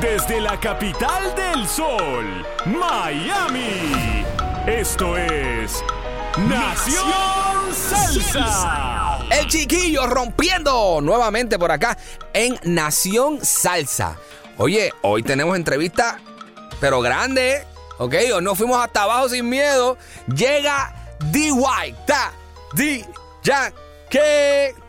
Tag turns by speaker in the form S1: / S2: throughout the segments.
S1: Desde la capital del sol, Miami. Esto es Nación Salsa.
S2: El chiquillo rompiendo nuevamente por acá en Nación Salsa. Oye, hoy tenemos entrevista, pero grande, ¿ok? Hoy nos fuimos hasta abajo sin miedo. Llega. Ta, D. Yankee.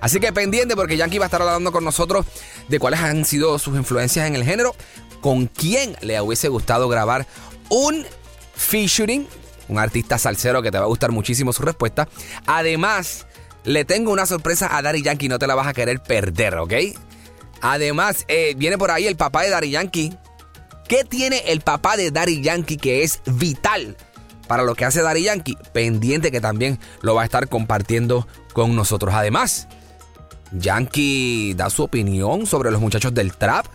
S2: Así que pendiente porque Yankee va a estar hablando con nosotros de cuáles han sido sus influencias en el género, con quién le hubiese gustado grabar un featuring, un artista salsero que te va a gustar muchísimo su respuesta. Además, le tengo una sorpresa a Daddy Yankee, no te la vas a querer perder, ¿ok? Además, eh, viene por ahí el papá de Daddy Yankee. ¿Qué tiene el papá de Daddy Yankee que es vital para lo que hace Daddy Yankee? Pendiente que también lo va a estar compartiendo con nosotros. Además, Yankee da su opinión sobre los muchachos del trap,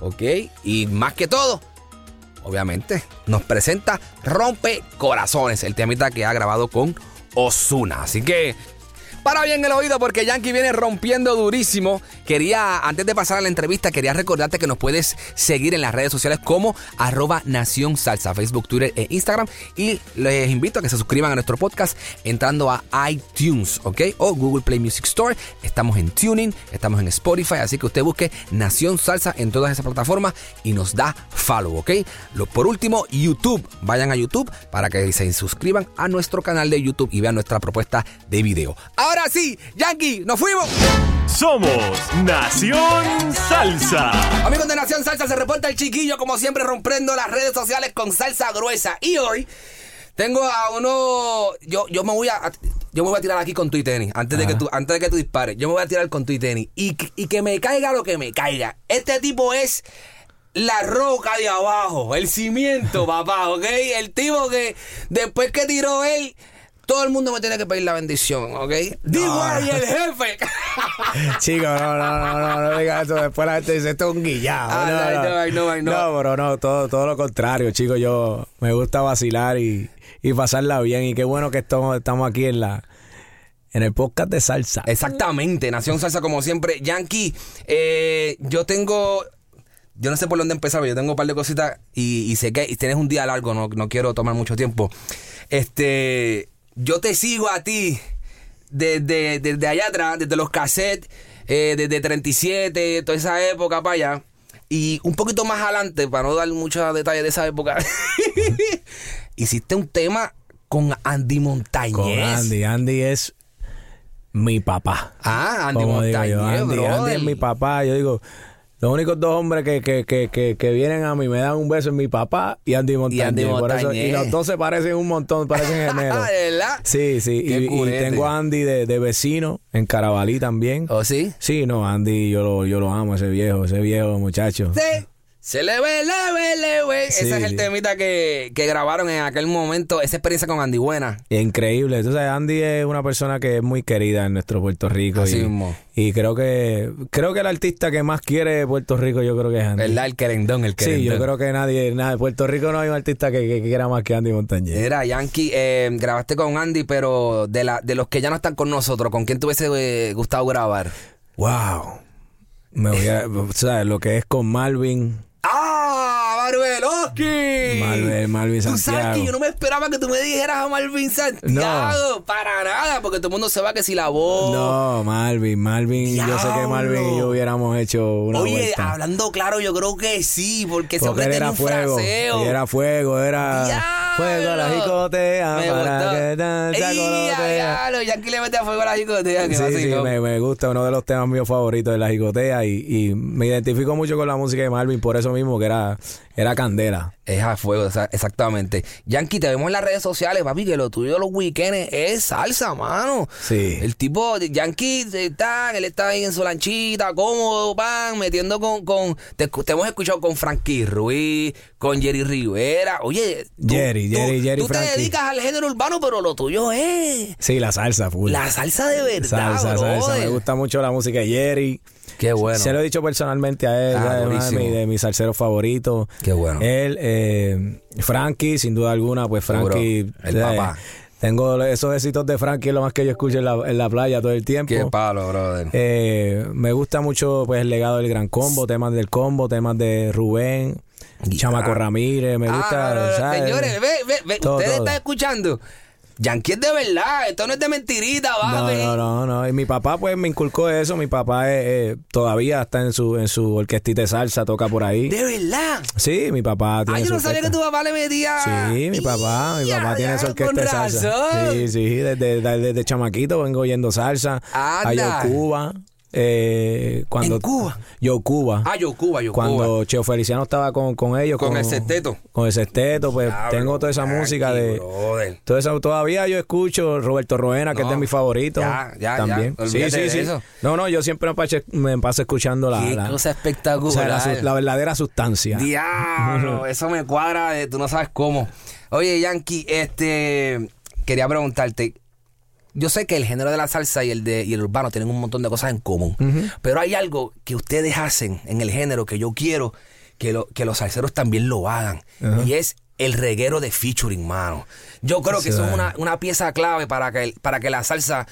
S2: ¿ok? Y más que todo, obviamente, nos presenta Rompe Corazones, el temita que ha grabado con Osuna. Así que para bien el oído porque Yankee viene rompiendo durísimo. Quería, antes de pasar a la entrevista, quería recordarte que nos puedes seguir en las redes sociales como arroba Nación Salsa, Facebook, Twitter e Instagram. Y les invito a que se suscriban a nuestro podcast entrando a iTunes, ¿ok? O Google Play Music Store. Estamos en Tuning, estamos en Spotify, así que usted busque Nación Salsa en todas esas plataformas y nos da follow, ¿ok? Lo, por último, YouTube. Vayan a YouTube para que se suscriban a nuestro canal de YouTube y vean nuestra propuesta de video. Ahora sí, Yankee, nos fuimos.
S1: Somos Nación Salsa.
S2: Amigos de Nación Salsa, se reporta el chiquillo, como siempre, rompiendo las redes sociales con salsa gruesa. Y hoy tengo a uno. Yo, yo me voy a. Yo me voy a tirar aquí con tu y tenis. Antes de, que tú, antes de que tú dispares. Yo me voy a tirar con tu y tenis. Y, y que me caiga lo que me caiga. Este tipo es. La roca de abajo, el cimiento, papá, ¿ok? El tipo que después que tiró él, todo el mundo me tiene que pedir la bendición, ¿ok? Digo ahí el jefe.
S3: Chico, no, no, no, no, no digas eso. Después la gente dice, esto es un guillado.
S2: Ah,
S3: no,
S2: no,
S3: no,
S2: no, no, no.
S3: No, pero no, todo, todo lo contrario, chico. Yo me gusta vacilar y, y pasarla bien. Y qué bueno que estamos, estamos aquí en la en el podcast de salsa.
S2: Exactamente, Nación Salsa como siempre. Yankee, eh, yo tengo... Yo no sé por dónde empezar, pero yo tengo un par de cositas y, y sé que y tienes un día largo, no, no quiero tomar mucho tiempo. Este, yo te sigo a ti desde, desde allá atrás, desde los cassettes, eh, desde 37, toda esa época para allá. Y un poquito más adelante, para no dar muchos detalles de esa época, hiciste un tema con Andy Montañez.
S3: Con Andy. Andy es mi papá.
S2: Ah, Andy Montañez.
S3: Andy es mi papá. Yo digo, los únicos dos hombres que, que, que, que, que vienen a mí me dan un beso es mi papá y Andy Montañez.
S2: Andy
S3: Por eso-
S2: Montañez.
S3: y los dos se parecen un montón, parecen gemelos.
S2: ¿De verdad?
S3: Sí, sí. Y, tengo a Andy de, de vecino en Carabalí también.
S2: ¿Oh, sí?
S3: Sí, no, Andy, yo lo, yo lo amo, ese viejo, ese viejo muchacho.
S2: Sí. Se le ve, le ve, le ve.
S3: Sí,
S2: Ese es el temita que, que grabaron en aquel momento. Esa experiencia con Andy Buena.
S3: Increíble. Sabes, Andy es una persona que es muy querida en nuestro Puerto Rico.
S2: Así
S3: y,
S2: mismo.
S3: y creo que creo que el artista que más quiere Puerto Rico, yo creo que es Andy.
S2: ¿Verdad? El querendón, el querendón.
S3: Sí, yo creo que nadie, nada, en Puerto Rico no hay un artista que, que quiera más que Andy Montañez.
S2: Era Yankee, eh, grabaste con Andy, pero de, la, de los que ya no están con nosotros, ¿con quién te hubiese eh, gustado grabar?
S3: Wow. Me voy a, o sea, lo que es con Malvin.
S2: Rocky.
S3: Malvin, Malvin
S2: Tú sabes que yo no me esperaba que tú me dijeras a Malvin Santiago. Para nada, porque todo el mundo se va que si la voz.
S3: No, Malvin, Malvin. Yo sé que. Malvin y yo hubiéramos hecho una
S2: Oye,
S3: vuelta.
S2: hablando claro, yo creo que sí, porque
S3: Porque
S2: tenía
S3: era
S2: un
S3: fuego.
S2: fraseo.
S3: Él era fuego, era
S2: ¡Diablo!
S3: Fuego a la jicotea
S2: Me
S3: para que tan
S2: ¡Ey,
S3: chacolotea.
S2: diablo! Yankee le mete a fuego a la jicotea. que
S3: Sí, sí, me, me gusta, uno de los temas míos favoritos de la jicotea y, y me identifico mucho con la música de Malvin por eso mismo que era, era candela.
S2: Es a fuego, exactamente. Yankee, te vemos en las redes sociales, papi, que lo tuyo los weekends es salsa, mano.
S3: Sí.
S2: El tipo de Yankee está, él está ahí en su lanchita, cómodo, pan, metiendo con, con te, te hemos escuchado con Frankie Ruiz, con Jerry Rivera. Oye, tú,
S3: Jerry,
S2: tú-
S3: Jerry, Jerry,
S2: tú te dedicas al género urbano, pero lo tuyo es
S3: Sí, la salsa, full.
S2: la salsa de verdad,
S3: salsa. Me gusta mucho la música de Jerry.
S2: Qué bueno.
S3: Se lo he dicho personalmente a él,
S2: Ah,
S3: es de,
S2: durísimo.
S3: mi- de mis salseros favoritos.
S2: Qué bueno.
S3: Él, eh, Frankie, sin duda alguna, pues
S2: Seguro,
S3: Frankie.
S2: el papá.
S3: Tengo esos éxitos de Frankie, lo más que yo escucho en la, en la playa todo el tiempo.
S2: Qué palo, brother.
S3: Eh, me gusta mucho pues el legado del Gran Combo, temas del Combo, temas de Rubén, Chamaco
S2: ah.
S3: Ramírez, me
S2: Ah,
S3: gusta.
S2: no, no, no,
S3: ¿sabes?
S2: Señores, ve, ve, ve,
S3: Todo,
S2: ustedes
S3: todo.
S2: están escuchando. Yankee es de verdad, esto no es de mentirita,
S3: No,
S2: papi.
S3: no, no, no. Y mi papá pues me inculcó eso. Mi papá eh, eh, todavía está en su en su orquestita de salsa, toca por ahí.
S2: De verdad.
S3: Sí, mi papá tiene
S2: Ah, yo no sabía que tu papá le metía.
S3: Sí, mi papá, mi
S2: Ya,
S3: papá tiene
S2: ya,
S3: su orquesta de salsa. Sí, sí, desde, desde, desde chamaquito vengo oyendo salsa.
S2: Anda.
S3: A Yo Cuba. Eh, cuando,
S2: ¿En Cuba?
S3: Yo Cuba.
S2: Ah, yo Cuba, yo
S3: cuando
S2: Cuba.
S3: Cheo Feliciano estaba con, con ellos.
S2: Con el sexteto.
S3: Con el sexteto, pues
S2: Diablo,
S3: tengo toda esa música de...
S2: brother.
S3: Todo eso, todavía yo escucho Roberto Roena, que
S2: No,
S3: es de mis favoritos.
S2: ya, ya,
S3: también.
S2: ya,
S3: Sí, sí, sí.
S2: eso.
S3: No, no, yo siempre me paso, me paso escuchando la, la-
S2: cosa
S3: o
S2: espectacular.
S3: sea, la, verdadera sustancia.
S2: Diablo, eso me cuadra, tú no sabes cómo. Oye, Yankee, este quería preguntarte. Yo sé que el género de la salsa y el de y el urbano tienen un montón de cosas en común, pero hay algo que ustedes hacen en el género que yo quiero que, lo- que los salseros también lo hagan y es el reguero de featuring, mano. Yo creo que eso es una, una pieza clave para que, para que la salsa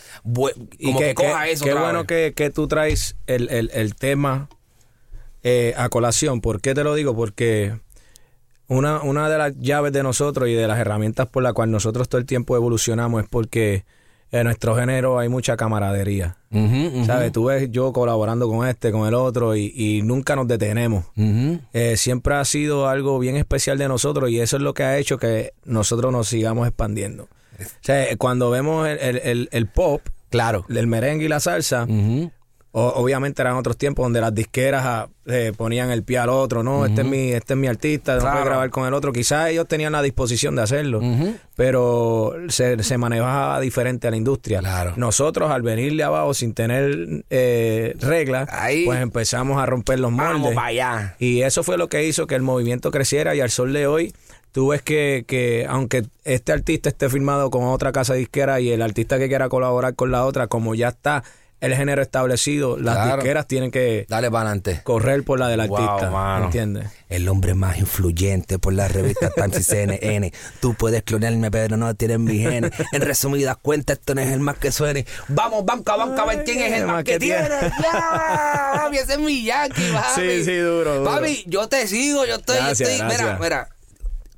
S2: como que, coja eso.
S3: qué
S2: otra
S3: bueno
S2: vez.
S3: que, que tú traes el, el- el tema eh, a colación. ¿Por qué te lo digo? Porque una, una de las llaves de nosotros y de las herramientas por la cual nosotros todo el tiempo evolucionamos es porque en nuestro género hay mucha camaradería. ¿Sabes? Tú ves yo colaborando con este, con el otro y, y nunca nos detenemos. Eh, siempre ha sido algo bien especial de nosotros y eso es lo que ha hecho que nosotros nos sigamos expandiendo. O sea, cuando vemos el, el- el- el pop,
S2: Claro.
S3: el merengue y la salsa. O- obviamente eran otros tiempos donde las disqueras ah, eh, ponían el pie al otro, no, este es mi, este es mi artista, no puede grabar con el otro. Quizás ellos tenían la disposición de hacerlo, pero se, se manejaba diferente a la industria.
S2: Claro.
S3: Nosotros al venirle abajo sin tener eh, reglas,
S2: Ahí.
S3: pues empezamos a romper los moldes.
S2: Vamos para allá.
S3: Y eso fue lo que hizo que el movimiento creciera y al sol de hoy tú ves que, que aunque este artista esté firmado con otra casa disquera y el artista que quiera colaborar con la otra, como ya está el género establecido, las
S2: Claro.
S3: disqueras tienen que
S2: Dale adelante.
S3: correr por la del
S2: Wow,
S3: artista,
S2: mano.
S3: ¿entiendes?
S2: El hombre más influyente por la revista Times y CNN. Tú puedes clonarme, pero no tienes mi genes. En resumidas cuentas, esto no es el más que suene. Vamos, banca, banca, a ver quién es el más que tiene. ¡Ya! Papi, ese es mi Yankee, papi.
S3: Sí, sí, duro, duro.
S2: Papi, yo te sigo, yo estoy, yo
S3: Gracias,
S2: estoy. Mira, mira.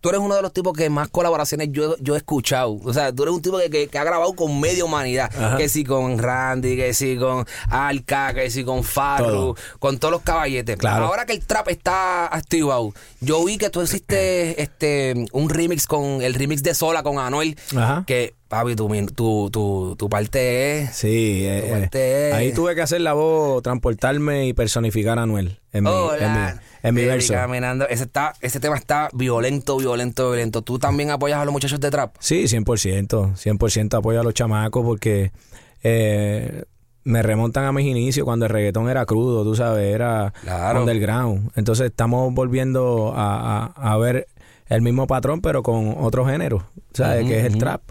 S2: Tú eres uno de los tipos que más colaboraciones yo, yo he escuchado. O sea, tú eres un tipo que, que- que ha grabado con media humanidad.
S3: Ajá.
S2: Que sí con Randy, que sí con Alca, que sí con Farru,
S3: Todo.
S2: con todos los caballetes.
S3: Claro.
S2: Ahora que el trap está activado, yo vi que tú hiciste este un remix con el remix de Sola con Anuel.
S3: Ajá.
S2: Que, papi, tu, tu, tu, tu parte es.
S3: Sí, eh,
S2: Tu
S3: eh,
S2: parte es-
S3: ahí tuve que hacer la voz, transportarme y personificar a Anuel en mi, en mi, en mi
S2: Baby
S3: verso.
S2: Caminando. Ese, está, ese tema está violento, violento, violento. ¿Tú también apoyas a los muchachos de trap?
S3: Sí, 100%, 100% apoyo a los chamacos porque eh, me remontan a mis inicios cuando el reggaetón era crudo, tú sabes, era
S2: Claro.
S3: underground. Entonces estamos volviendo a, a- a ver el mismo patrón pero con otro género, ¿sabes? Que es el trap.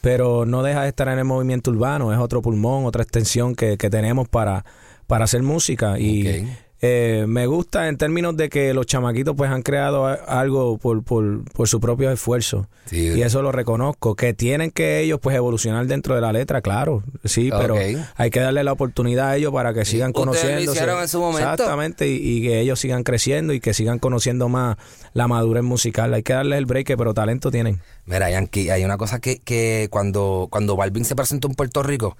S3: Pero no deja de estar en el movimiento urbano, es otro pulmón, otra extensión que, que tenemos para, para hacer música. Y. eh, me gusta en términos de que los chamaquitos pues han creado algo por, por, por su propio esfuerzo.
S2: Sí.
S3: Y eso lo reconozco. Que tienen que ellos pues evolucionar dentro de la letra, claro. Sí, pero
S2: Ok.
S3: hay que darle la oportunidad a ellos para que sigan conociendo.
S2: hicieron en su momento.
S3: Exactamente. Y, y que ellos sigan creciendo y que sigan conociendo más la madurez musical. Hay que darles el break, pero talento tienen.
S2: Mira, Yankee, hay una cosa que, que cuando, cuando Balvin se presentó en Puerto Rico,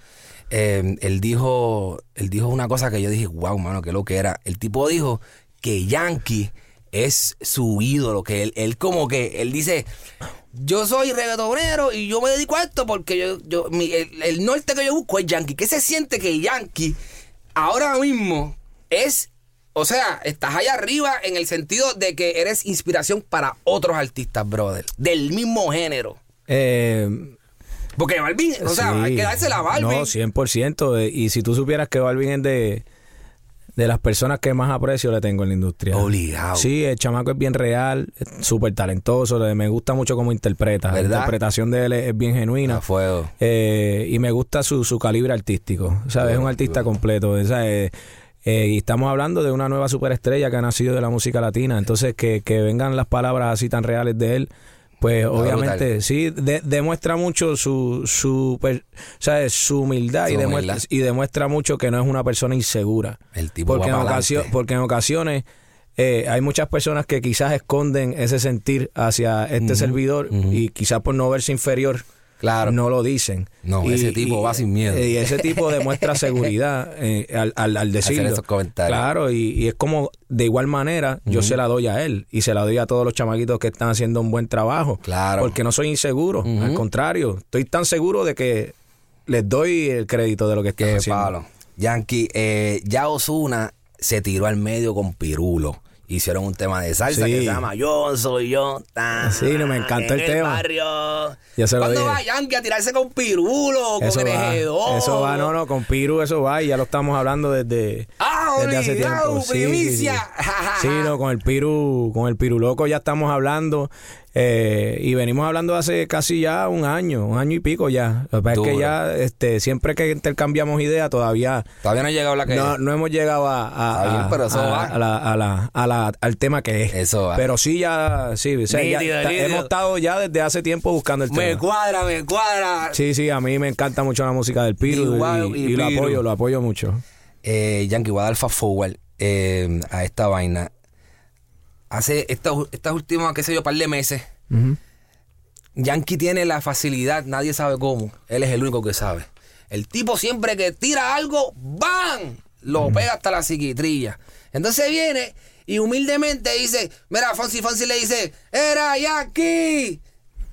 S2: eh, él dijo, él dijo una cosa que yo dije, wow, mano, qué lo que era. El tipo dijo que Yankee es su ídolo, que él, él como que, él dice, yo soy reggaetonero y yo me dedico a esto porque yo, yo mi- el, el norte que yo busco es Yankee. ¿Qué se siente que Yankee ahora mismo es, o sea, estás allá arriba en el sentido de que eres inspiración para otros artistas, brother, del mismo género?
S3: Eh,
S2: Porque Balvin, o sea,
S3: Sí.
S2: hay que dársela a Balvin.
S3: No, 100%. eh, Y si tú supieras que Balvin es de, de las personas que más aprecio le tengo en la industria.
S2: Obligado.
S3: Sí, el chamaco es bien real, súper talentoso. le- Me gusta mucho cómo interpreta. La
S2: ¿Verdad?
S3: interpretación de él es, bien genuina.
S2: A fuego.
S3: Eh, y me gusta su, su calibre artístico. ¿sabes? Es un artista completo. ¿sabes? Eh, y estamos hablando de una nueva superestrella que ha nacido de la música latina. Entonces, que, que vengan las palabras así tan reales de él, pues obviamente
S2: brutal.
S3: sí, de- demuestra mucho su, su, per- ¿sabes? su humildad,
S2: Su
S3: y, demuestra, y demuestra mucho que no es una persona insegura.
S2: El tipo
S3: porque, en ocasio- porque en ocasiones eh, hay muchas personas que quizás esconden ese sentir hacia este servidor y quizás por no verse inferior.
S2: Claro.
S3: No lo dicen.
S2: No, ese tipo va sin miedo.
S3: Y ese tipo demuestra seguridad eh, al, al, al decirlo.
S2: esos comentarios.
S3: Claro, y, y es como, de igual manera, yo se la doy a él y se la doy a todos los chamaquitos que están haciendo un buen trabajo.
S2: Claro.
S3: Porque no soy inseguro, al contrario, estoy tan seguro de que les doy el crédito de lo que están
S2: Qué
S3: haciendo.
S2: palo. Yankee, eh, ya Osuna se tiró al medio con Pirulo. Hicieron un tema de salsa
S3: Sí.
S2: que se llama Yo soy yo. tan,
S3: Sí, no, me encantó
S2: en
S3: el tema.
S2: barrio.
S3: Se lo
S2: ¿Cuándo
S3: dije.
S2: va Yankee a tirarse con Pirulo? Con
S3: Eso va,
S2: NG2?
S3: eso va, no, no, con Piru eso va y ya lo estamos hablando desde,
S2: Ah,
S3: desde hace tiempo. Sí, sí, sí.
S2: primicia.
S3: Sí, no, con el Piru, con el Piru loco ya estamos hablando eh, y venimos hablando hace casi ya un año, un año y pico ya. Lo que pasa es que ya, este, siempre que intercambiamos ideas todavía
S2: Todavía no ha llegado la que
S3: no, no hemos llegado a, a-
S2: Está bien,
S3: a-
S2: pero eso
S3: a-
S2: va.
S3: a la- a la- a la- al tema que es.
S2: Eso va.
S3: Pero sí ya, sí, o sea, ya
S2: Nítido,
S3: está-
S2: nítido.
S3: hemos estado ya desde hace tiempo buscando el
S2: Me
S3: tema.
S2: cuadra, me cuadra.
S3: Sí, sí, a mí me encanta mucho la música del Piru
S2: Igual,
S3: y,
S2: y
S3: y lo apoyo, lo apoyo mucho.
S2: eh, Yankee, voy a dar fast forward eh, a esta vaina. Hace estas estas últimas, qué sé yo, par de meses, Yankee tiene la facilidad, nadie sabe cómo. Él es el único que sabe. El tipo siempre que tira algo, ¡bam! Lo pega hasta la psiquitrilla. Entonces viene y humildemente dice, mira, Fonsi Fonsi le dice, era Yankee.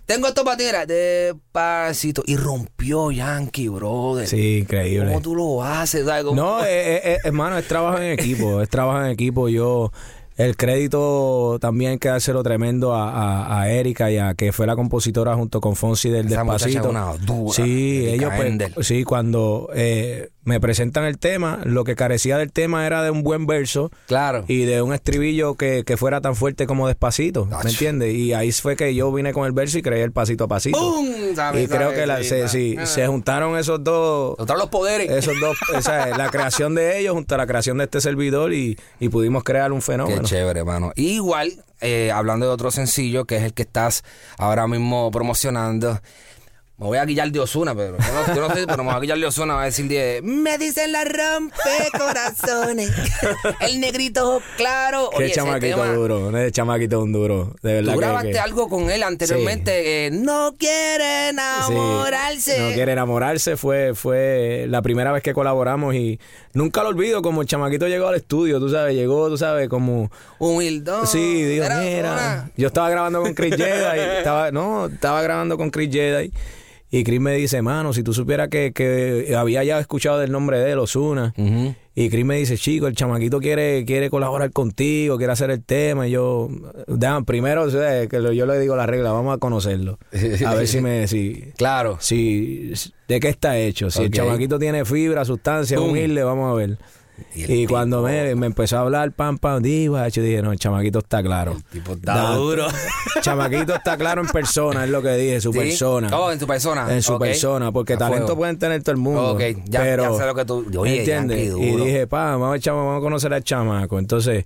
S2: Tengo esto para ti, mira, despacito. Y rompió Yankee, brother.
S3: Sí, increíble.
S2: ¿Cómo tú lo haces? ¿Sabes? ¿Cómo-
S3: No, eh, eh, eh, hermano, es trabajo en equipo, es trabajo en equipo. Yo, el crédito también hay que dárselo tremendo a, a, a Erika y a que fue la compositora junto con Fonsi del
S2: Esa
S3: Despacito.
S2: es una dura,
S3: sí, ellos pues, sí, cuando eh, me presentan el tema, lo que carecía del tema era de un buen verso
S2: Claro.
S3: y de un estribillo que, que fuera tan fuerte como despacito,
S2: Ach.
S3: ¿me entiendes? Y ahí fue que yo vine con el verso y creé el pasito a pasito.
S2: Sabe,
S3: Y creo que la- se, sí,
S2: Ah.
S3: se juntaron esos dos
S2: Otra los poderes.
S3: esos dos, esa es la creación de ellos junto a la creación de este servidor y, y pudimos crear un
S2: Qué
S3: fenómeno.
S2: chévere, hermano. Igual, eh, hablando de otro sencillo, que es el que estás ahora mismo promocionando. Me voy a guillar de Osuna, pero yo no, yo no sé, pero me voy a guillar de Osuna. Va a decir de. Me dicen la rompe corazones. el negrito claro.
S3: Qué
S2: Oye,
S3: chamaquito
S2: tema,
S3: duro, ese chamaquito un duro, de verdad
S2: Tú grabaste
S3: que,
S2: algo con él anteriormente. eh, no quiere
S3: sí,
S2: enamorarse.
S3: no quiere enamorarse, fue, fue la primera vez que colaboramos y nunca lo olvido como el chamaquito llegó al estudio, tú sabes, llegó, tú sabes, como
S2: Humildón.
S3: Sí, digo, mira. Yo estaba grabando con Chris Jedi. estaba, no, estaba grabando con Chris Jedi. Y Chris me dice, mano, si tú supieras que, que había ya escuchado del nombre de él, Osuna.
S2: Ujú.
S3: Y Chris me dice, chico, el chamaquito quiere, quiere colaborar contigo, quiere hacer el tema. Y yo, "Déjame, primero, o sea, que yo le digo la regla, vamos a conocerlo. A ver si me, si,
S2: Claro.
S3: si, de qué está hecho. Si el chamaquito tiene fibra, sustancia, humilde, vamos a ver.
S2: Y
S3: cuando me, me empezó a hablar, pam, pam, diva, yo dije, no, el chamaquito está claro.
S2: El tipo está
S3: Da-
S2: duro.
S3: Chamaquito está claro en persona, es lo que dije, su
S2: ¿Sí?
S3: persona.
S2: Oh, en su persona.
S3: En su persona, porque
S2: A
S3: talento
S2: fuego.
S3: pueden tener todo el mundo.
S2: Ok, ya-
S3: pero,
S2: ya sé lo que tú- oye,
S3: ¿entiendes? Y dije, pa, vamos chama- vamos a conocer al chamaco. Entonces,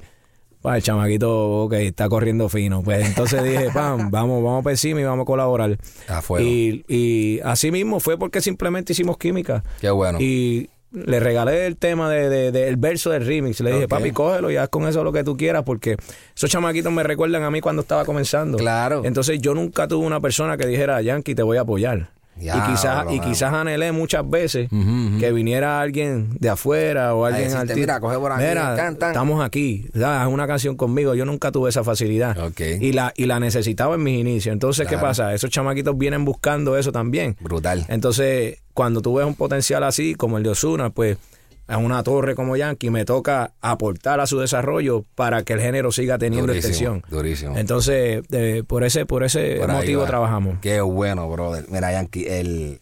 S3: pa, el chamaquito, ok, está corriendo fino. Pues entonces dije, pam, vamos, vamos por encima y vamos a colaborar.
S2: A fuego.
S3: Y, y así mismo fue porque simplemente hicimos química.
S2: Qué bueno.
S3: Y le regalé el tema de, de- del verso del remix. Le dije, papi, cógelo y haz con eso lo que tú quieras, porque esos chamaquitos me recuerdan a mí cuando estaba comenzando.
S2: Claro.
S3: Entonces yo nunca tuve una persona que dijera, Yankee, te voy a apoyar.
S2: Ya,
S3: y quizás, y quizás anhelé muchas veces que viniera alguien de afuera o alguien artista.
S2: "Mira, coge por aquí,
S3: Mira,
S2: can, tan".
S3: estamos aquí, haz una canción conmigo. Yo nunca tuve esa facilidad. Y la, y la necesitaba en mis inicios. Entonces, ¿qué pasa? Esos chamaquitos vienen buscando eso también.
S2: Brutal.
S3: Entonces, cuando tú ves un potencial así, como el de Osuna, pues a una torre como Yankee me toca aportar a su desarrollo para que el género siga teniendo
S2: Durísimo,
S3: extensión.
S2: durísimo.
S3: Entonces, eh, por ese, por ese
S2: Por
S3: motivo trabajamos.
S2: Qué bueno, brother. Mira, Yankee, el...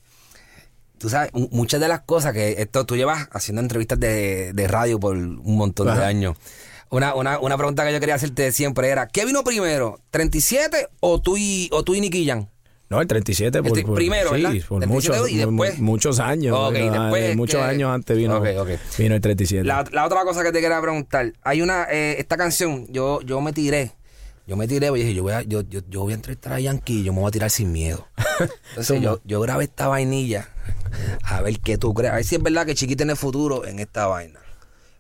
S2: Tú sabes, mu- muchas de las cosas que esto tú llevas haciendo entrevistas de, de radio por un montón de años. Una, una, una pregunta que yo quería hacerte siempre era, ¿qué vino primero? ¿37 o tú y, o tú y Nicky?
S3: No, el 37 por, por-
S2: primero,
S3: sí,
S2: ¿verdad?
S3: por
S2: 37
S3: muchos,
S2: y después-
S3: mu- muchos años.
S2: Después
S3: muchos
S2: que-
S3: años antes vino,
S2: Ok, ok.
S3: vino el 37.
S2: La, la otra cosa que te quería preguntar, hay una, eh, esta canción, yo, yo me tiré, yo me tiré, y dije, yo voy a, yo, yo, yo voy a entrevistar a Yankee y yo me voy a tirar sin miedo. Entonces yo, yo grabé esta vainilla, a ver qué tú crees, a ver si es verdad que Chiqui tiene futuro en esta vaina.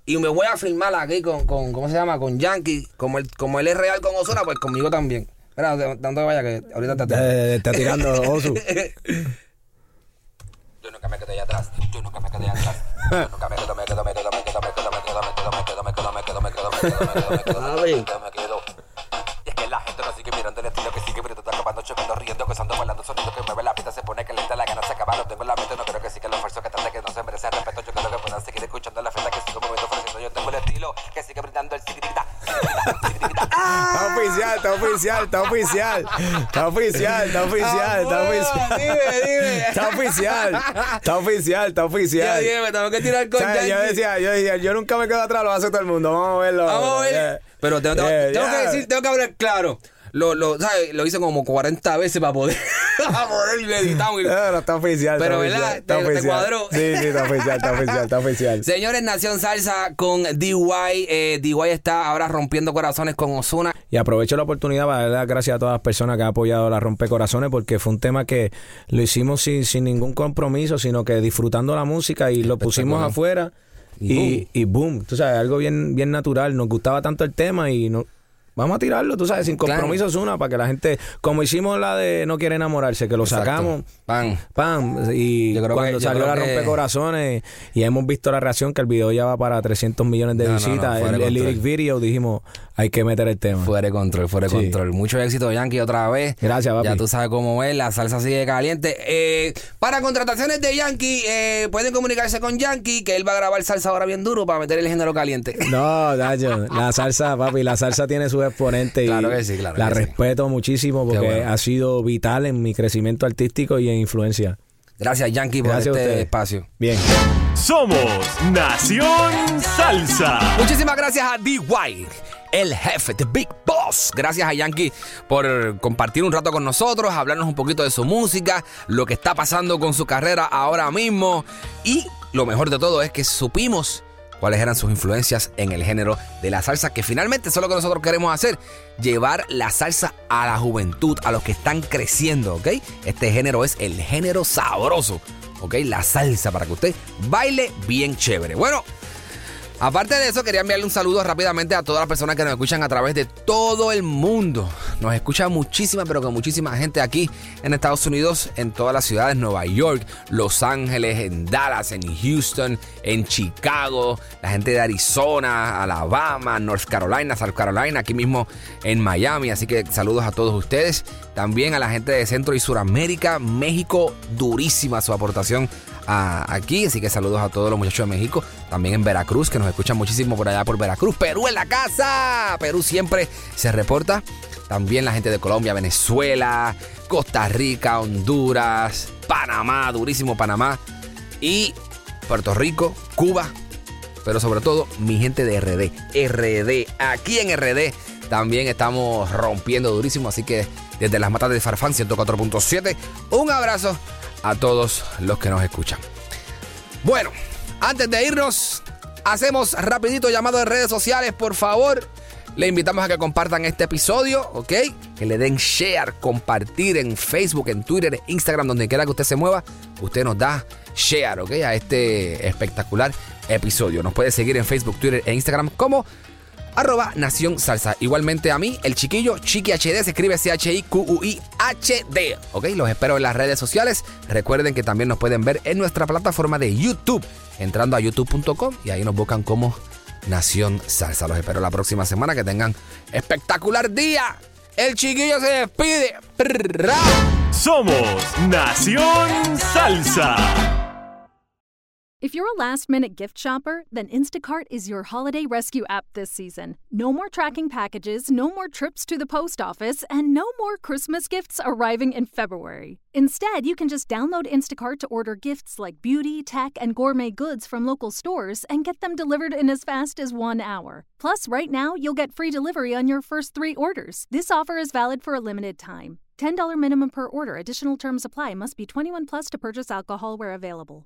S2: Y me voy a filmar aquí con, con ¿cómo se llama? Con Yankee, como él, como él es real con Osuna, pues conmigo también. Espera, ¿dónde vaya? Que ahorita te
S3: Eh, está tirando Osu.
S2: Yo nunca me quedé atrás. Yo nunca me quedé atrás. Yo nunca me quedo, me quedo, me quedo, me quedo, me quedo, me quedo, me quedo, me quedo, me quedo, me quedo, me quedo, me quedo, me quedo, me quedo, me quedo, me quedo. Y es que la gente no sigue mirando el estilo que sigue, pero está acabando, chocando, riendo, gozando, bailando, sonido que mueve la pista, se pone caliente, la gana se acaba, lo tengo en la mente, no creo que sí que lo esfuerzo que trate que no se merece respeto, yo creo que puedan seguir escuchando la fiesta que sigo moviendo, ofreciendo, yo tengo el estilo que sigue brindando el sigrita,
S3: Está oficial, está oficial, está oficial. Está oficial, está oficial, está oficial.
S2: Dime, dime.
S3: Está oficial, está oficial, está
S2: Ya
S3: oficial.
S2: dije, me tengo que tirar con
S3: ¿Sabes? Yo
S2: Yankee.
S3: decía, yo decía, yo nunca me quedo atrás, lo hace todo el mundo. Vamos a verlo.
S2: Vamos a ver.
S3: Eh,
S2: Pero tengo, tengo-
S3: eh,
S2: tengo
S3: ya.
S2: que decir, tengo que hablar claro. Lo, lo, ¿sabes? lo hice como 40 veces para poder, para poder meditar.
S3: Pero está oficial.
S2: Pero,
S3: está
S2: ¿verdad?
S3: está
S2: Te- te
S3: oficial.
S2: cuadró.
S3: Sí, sí, está oficial, está oficial, está oficial.
S2: Señores, Nación Salsa con DY. Eh, DY está ahora rompiendo corazones con Osuna.
S3: Y aprovecho la oportunidad para dar gracias a todas las personas que han apoyado la Rompecorazones porque fue un tema que lo hicimos sin, sin ningún compromiso, sino que disfrutando la música y lo pusimos afuera y, y boom, tú sabes, algo bien, bien natural. Nos gustaba tanto el tema y no, vamos a tirarlo, tú sabes, sin compromiso es una para que la gente, como hicimos la de No quiere enamorarse, que lo
S2: Exacto.
S3: sacamos.
S2: Pan.
S3: Pam, y
S2: Yo creo
S3: cuando
S2: que-
S3: salió la
S2: que-
S3: rompecorazones y hemos visto la reacción que el video ya va para 300 millones de
S2: No, no, no,
S3: visitas,
S2: fuera
S3: el, lyric video dijimos, hay que meter el tema.
S2: Fuera de control, fuera de
S3: Sí.
S2: control. Mucho éxito, Yankee, otra vez.
S3: Gracias, papi.
S2: Ya tú sabes cómo es, la salsa sigue caliente. Eh, para contrataciones de Yankee, eh, pueden comunicarse con Yankee, que él va a grabar salsa ahora bien duro para meter el género caliente.
S3: No, Dayo, la salsa, papi, la salsa tiene sus exponentes y
S2: Claro que sí, claro
S3: la
S2: que sí.
S3: respeto muchísimo porque
S2: bueno.
S3: ha sido vital en mi crecimiento artístico y en influencia.
S2: Gracias, Yankee, por
S3: Gracias
S2: este espacio.
S3: Bien.
S1: Somos Nación Salsa.
S2: Muchísimas gracias a D.Y., el jefe, the Big Boss. Gracias a Yankee por compartir un rato con nosotros, hablarnos un poquito de su música, lo que está pasando con su carrera ahora mismo. Y lo mejor de todo es que supimos cuáles eran sus influencias en el género de la salsa, que finalmente eso es lo que nosotros queremos hacer, llevar la salsa a la juventud, a los que están creciendo, ¿ok? Este género es el género sabroso, ¿ok? La salsa para que usted baile bien chévere. Bueno, Aparte de eso, quería enviarle un saludo rápidamente a todas las personas que nos escuchan a través de todo el mundo. Nos escucha muchísima, pero que muchísima gente aquí en Estados Unidos, en todas las ciudades, Nueva York, Los Ángeles, en Dallas, en Houston, en Chicago, la gente de Arizona, Alabama, North Carolina, South Carolina, aquí mismo en Miami. Así que saludos a todos ustedes. También a la gente de Centro y Suramérica, México, durísima su aportación aquí. Así que saludos a todos los muchachos de México. También en Veracruz, que nos escuchan muchísimo por allá por Veracruz. Perú en la casa. Perú siempre se reporta. También la gente de Colombia, Venezuela, Costa Rica, Honduras, Panamá, durísimo Panamá. Y Puerto Rico, Cuba, pero sobre todo mi gente de RD. RD, aquí en RD también estamos rompiendo durísimo, así que desde las matas de Farfán 104.7, un abrazo a todos los que nos escuchan. Bueno, antes de irnos, hacemos rapidito llamado de redes sociales, por favor. Le invitamos a que compartan este episodio, ¿ok? Que le den share, compartir en Facebook, en Twitter, Instagram, donde quiera que usted se mueva. Usted nos da share, ¿ok? A este espectacular episodio. Nos puede seguir en Facebook, Twitter e Instagram como arroba Nación Salsa. Igualmente a mí, el chiquillo, Chiqui HD, se escribe C-H-I-Q-U-I-H-D. ¿Ok? Los espero en las redes sociales. Recuerden que también nos pueden ver en nuestra plataforma de YouTube, entrando a youtube.com y ahí nos buscan como Nación Salsa. Los espero la próxima semana. Que tengan espectacular día. El chiquillo se despide.
S1: Somos Nación Salsa.
S4: If you're a last minute gift shopper, then Instacart is your holiday rescue app this season. No more tracking packages, no more trips to the post office, and no more Christmas gifts arriving in February. Instead, you can just download Instacart to order gifts like beauty, tech, and gourmet goods from local stores and get them delivered in as fast as one hour. Plus, right now, you'll get free delivery on your first three orders. This offer is valid for a limited time. $10 minimum per order. Additional terms apply. Must be 21 plus to purchase alcohol where available.